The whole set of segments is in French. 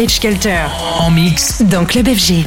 Vintage Culture. En mix. Dans Club FG.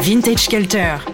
Vintage Kelter.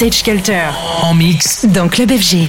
Vintage Culture. En mix. Dans Club FG.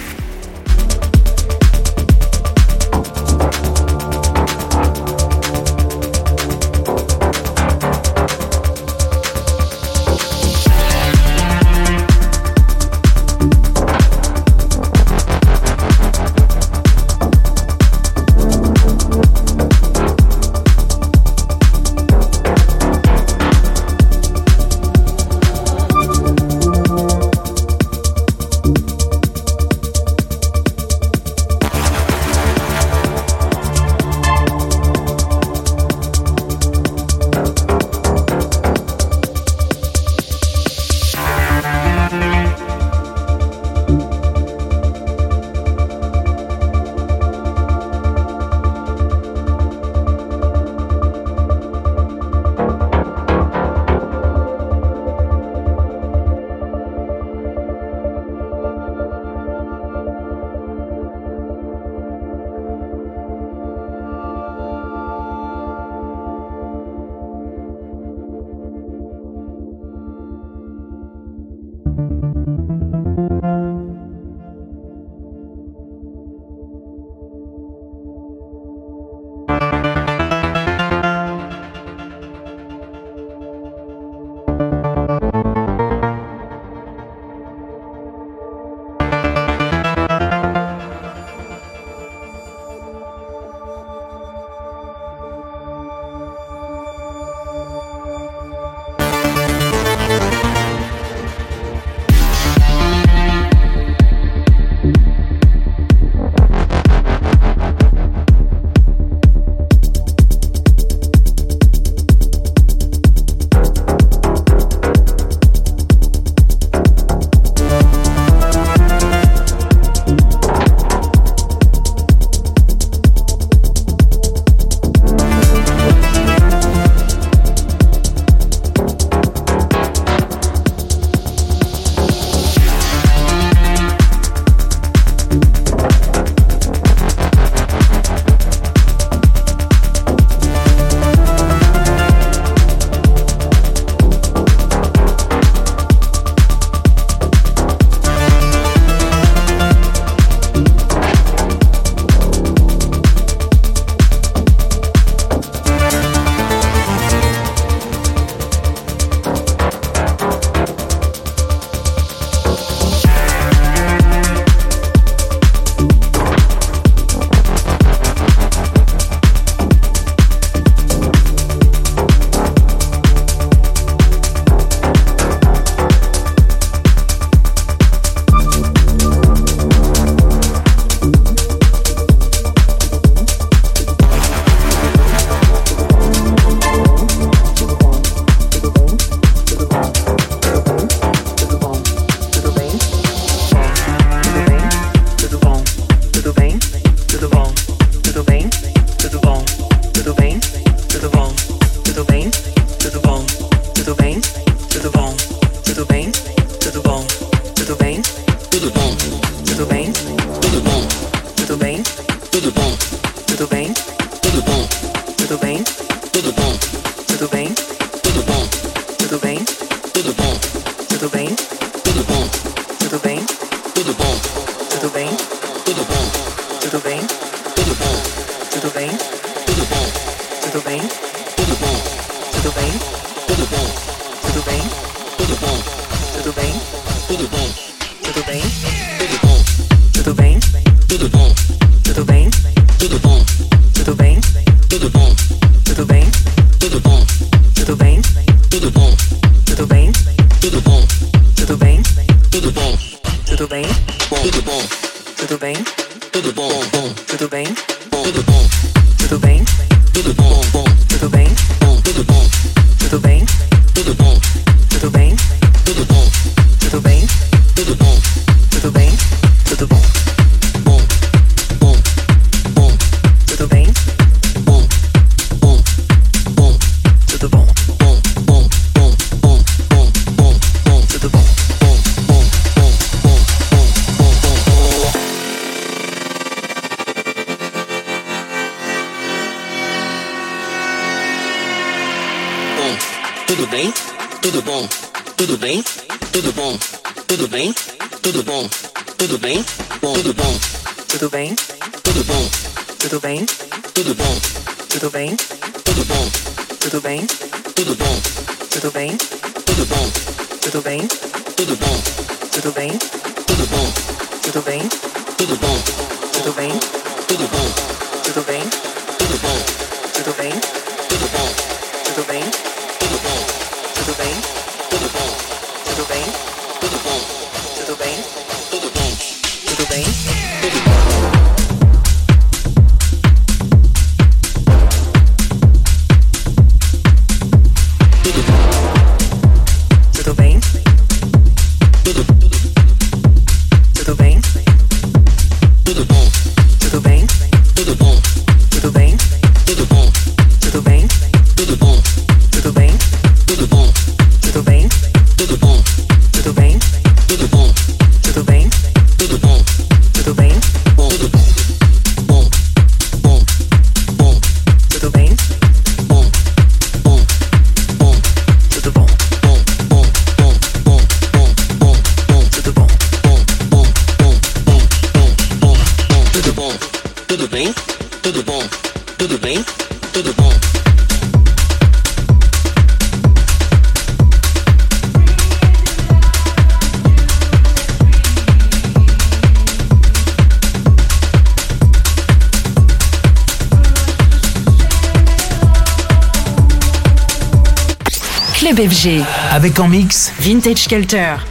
Club FG. Avec en mix Vintage Culture.